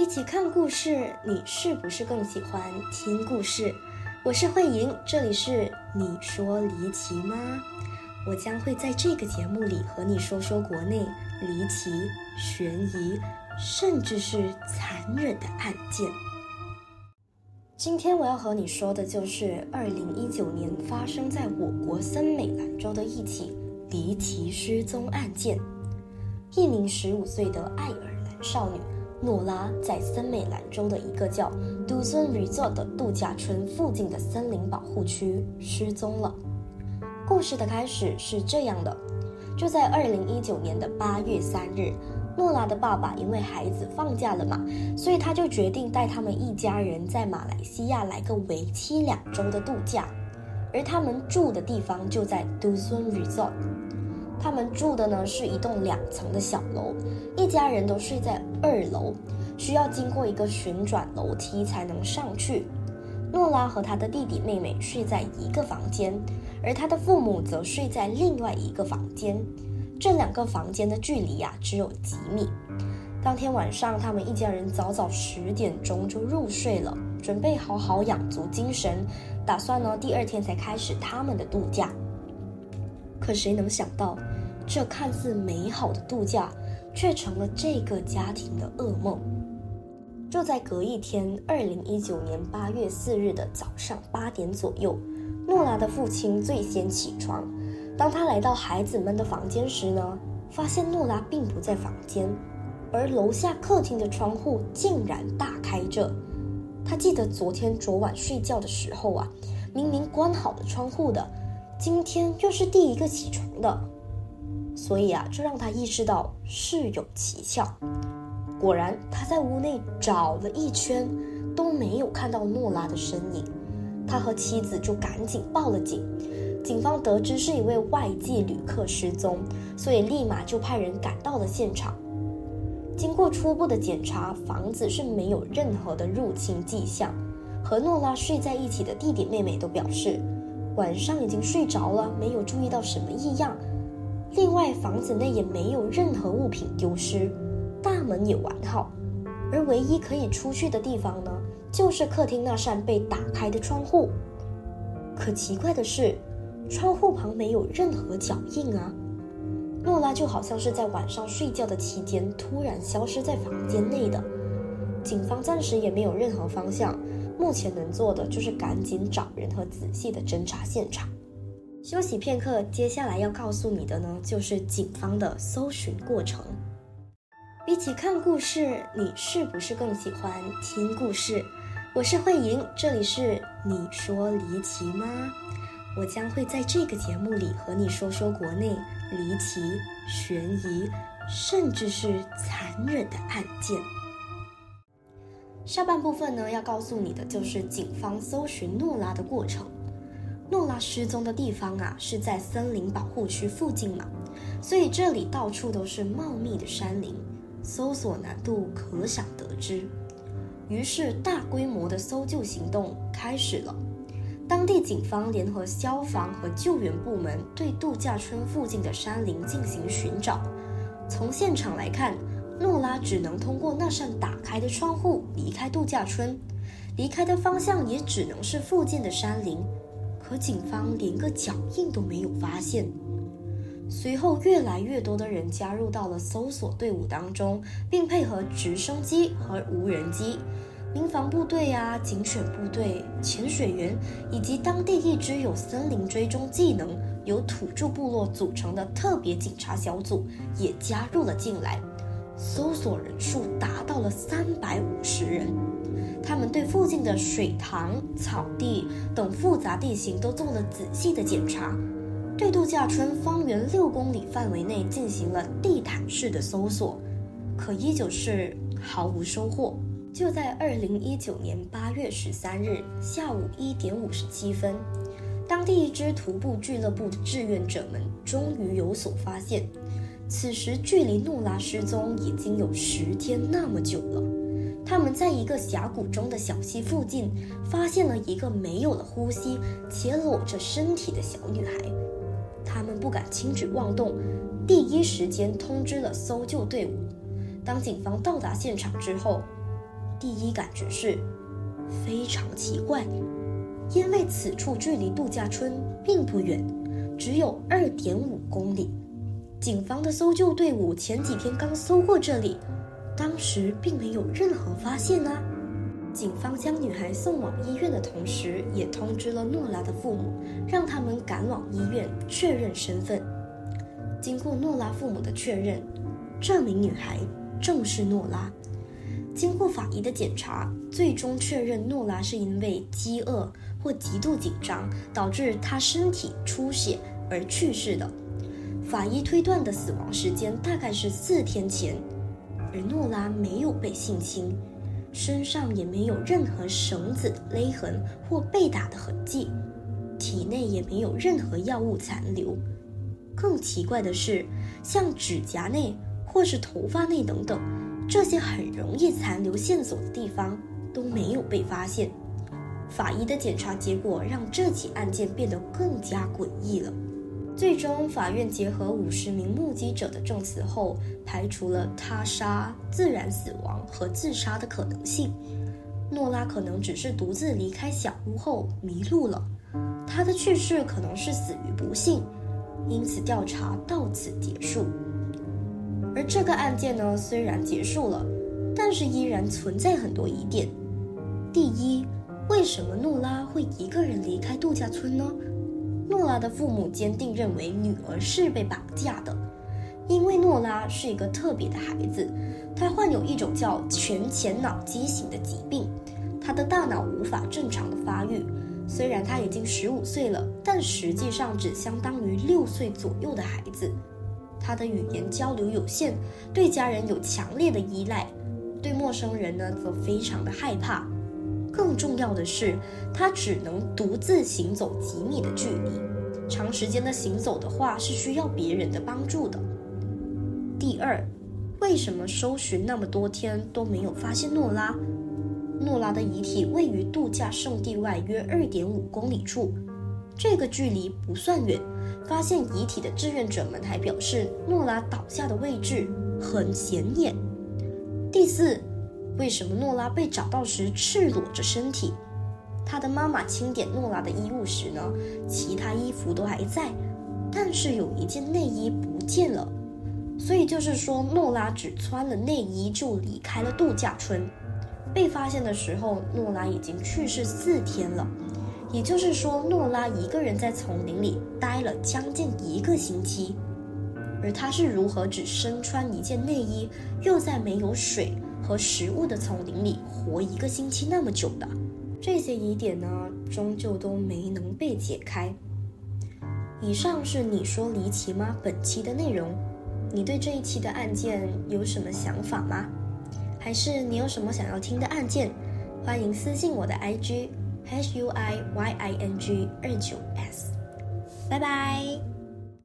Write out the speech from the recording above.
比起看故事，你是不是更喜欢听故事？我是慧莹，这里是你说离奇吗？我将会在这个节目里和你说说国内离奇、悬疑，甚至是残忍的案件。今天我要和你说的就是二零一九年发生在我国森美兰州的一起离奇失踪案件。一名十五岁的爱尔兰少女诺拉在森美兰州的一个叫杜森 Resort 的度假村附近的森林保护区失踪了。故事的开始是这样的：就在二零一九年的八月三日，诺拉的爸爸因为孩子放假了嘛，所以他就决定带他们一家人在马来西亚来个为期两周的度假，而他们住的地方就在杜森 Resort。他们住的呢是一栋两层的小楼，一家人都睡在二楼，需要经过一个旋转楼梯才能上去。诺拉和他的弟弟妹妹睡在一个房间，而他的父母则睡在另外一个房间。这两个房间的距离呀只有几米。当天晚上，他们一家人早早十点钟就入睡了，准备好好养足精神，打算呢第二天才开始他们的度假。可谁能想到？这看似美好的度假，却成了这个家庭的噩梦。就在隔一天，二零一九年八月四日的早上八点左右，诺拉的父亲最先起床。当他来到孩子们的房间时呢，发现诺拉并不在房间，而楼下客厅的窗户竟然大开着。他记得昨天昨晚睡觉的时候啊，明明关好了窗户的，今天又是第一个起床的。所以啊，这让他意识到事有蹊跷。果然，他在屋内找了一圈，都没有看到诺拉的身影。他和妻子就赶紧报了警。警方得知是一位外籍旅客失踪，所以立马就派人赶到了现场。经过初步的检查，房子是没有任何的入侵迹象。和诺拉睡在一起的弟弟妹妹都表示，晚上已经睡着了，没有注意到什么异样。另外，房子内也没有任何物品丢失，大门也完好，而唯一可以出去的地方呢，就是客厅那扇被打开的窗户。可奇怪的是，窗户旁没有任何脚印啊！诺拉就好像是在晚上睡觉的期间突然消失在房间内的。警方暂时也没有任何方向，目前能做的就是赶紧找人和仔细的侦查现场。休息片刻，接下来要告诉你的呢，就是警方的搜寻过程。比起看故事，你是不是更喜欢听故事？我是慧莹，这里是你说离奇吗？我将会在这个节目里和你说说国内离奇、悬疑，甚至是残忍的案件。下半部分呢，要告诉你的就是警方搜寻诺拉的过程。诺拉失踪的地方啊，是在森林保护区附近嘛，所以这里到处都是茂密的山林，搜索难度可想得知。于是，大规模的搜救行动开始了。当地警方联合消防和救援部门，对度假村附近的山林进行寻找。从现场来看，诺拉只能通过那扇打开的窗户离开度假村，离开的方向也只能是附近的山林。可警方连个脚印都没有发现。随后，越来越多的人加入到了搜索队伍当中，并配合直升机和无人机、民防部队啊、警犬部队、潜水员以及当地一支有森林追踪技能、由土著部落组成的特别警察小组也加入了进来。搜索人数达到了三百五十人。他们对附近的水塘、草地等复杂地形都做了仔细的检查，对度假村方圆六公里范围内进行了地毯式的搜索，可依旧是毫无收获。就在二零一九年八月十三日下午一点五十七分，当地一支徒步俱乐部的志愿者们终于有所发现，此时距离诺拉失踪已经有十天那么久了。他们在一个峡谷中的小溪附近，发现了一个没有了呼吸且裸着身体的小女孩。他们不敢轻举妄动，第一时间通知了搜救队伍。当警方到达现场之后，第一感觉是非常奇怪，因为此处距离度假村并不远，只有二点五公里。警方的搜救队伍前几天刚搜过这里，当时并没有任何发现啊。警方将女孩送往医院的同时，也通知了诺拉的父母，让他们赶往医院确认身份。经过诺拉父母的确认，这名女孩正是诺拉。经过法医的检查，最终确认诺拉是因为饥饿或极度紧张导致她身体出血而去世的。法医推断的死亡时间大概是四天前，而诺拉没有被性侵，身上也没有任何绳子勒痕或被打的痕迹，体内也没有任何药物残留。更奇怪的是，像指甲内或是头发内等等这些很容易残留线索的地方都没有被发现。法医的检查结果让这起案件变得更加诡异了。最终，法院结合五十名目击者的证词后，排除了他杀、自然死亡和自杀的可能性。诺拉可能只是独自离开小屋后迷路了，她的去世可能是死于不幸，因此调查到此结束。而这个案件呢，虽然结束了，但是依然存在很多疑点。第一，为什么诺拉会一个人离开度假村呢？诺拉的父母坚定认为女儿是被绑架的，因为诺拉是一个特别的孩子，她患有一种叫全前脑畸形的疾病，她的大脑无法正常的发育。虽然她已经十五岁了，但实际上只相当于六岁左右的孩子。她的语言交流有限，对家人有强烈的依赖，对陌生人呢则非常的害怕。更重要的是，他只能独自行走几米的距离，长时间的行走的话是需要别人的帮助的。第二，为什么搜寻那么多天都没有发现诺拉？诺拉的遗体位于度假胜地外约二点五公里处，这个距离不算远。发现遗体的志愿者们还表示，诺拉倒下的位置很显眼。第四。为什么诺拉被找到时赤裸着身体？她的妈妈清点诺拉的衣物时呢，其他衣服都还在，但是有一件内衣不见了。所以就是说，诺拉只穿了内衣就离开了度假村。被发现的时候，诺拉已经去世四天了。也就是说，诺拉一个人在丛林里待了将近一个星期。而她是如何只身穿一件内衣，又在没有水？和食物的丛林里活一个星期那么久的，这些疑点呢，终究都没能被解开。以上是你说离奇吗？本期的内容，你对这一期的案件有什么想法吗？还是你有什么想要听的案件？欢迎私信我的 IG h u i y i n g 二九 s，拜拜。